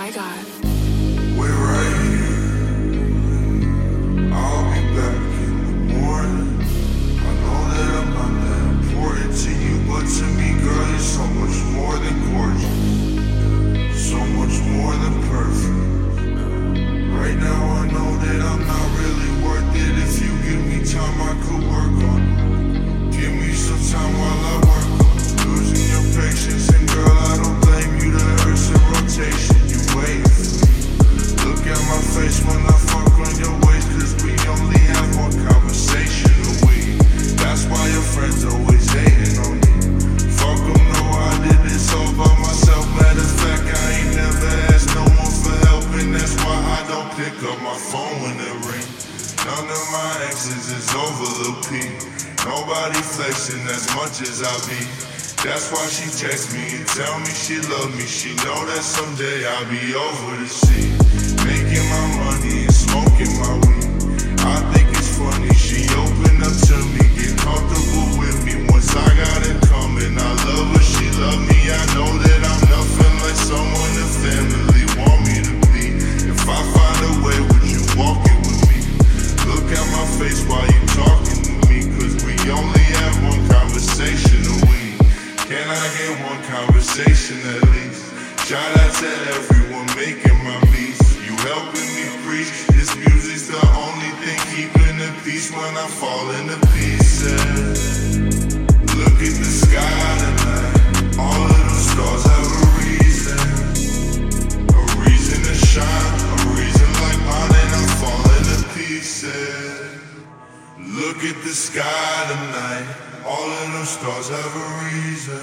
My God. My phone when it ring. None of my exes is over the. Nobody flexing as much as I be. That's why she text me and tell me she love me. She know that someday I'll be over the sea. Making my money and smoking my weed. I get one conversation at least? Shout out to everyone making my beats. You helping me preach. This music's the only thing keeping the peace when I fall into pieces. Look at the sky tonight. All of those stars have a reason. A reason to shine. A reason like mine, and I'm falling to pieces. Look at the sky tonight. All of those stars have a reason.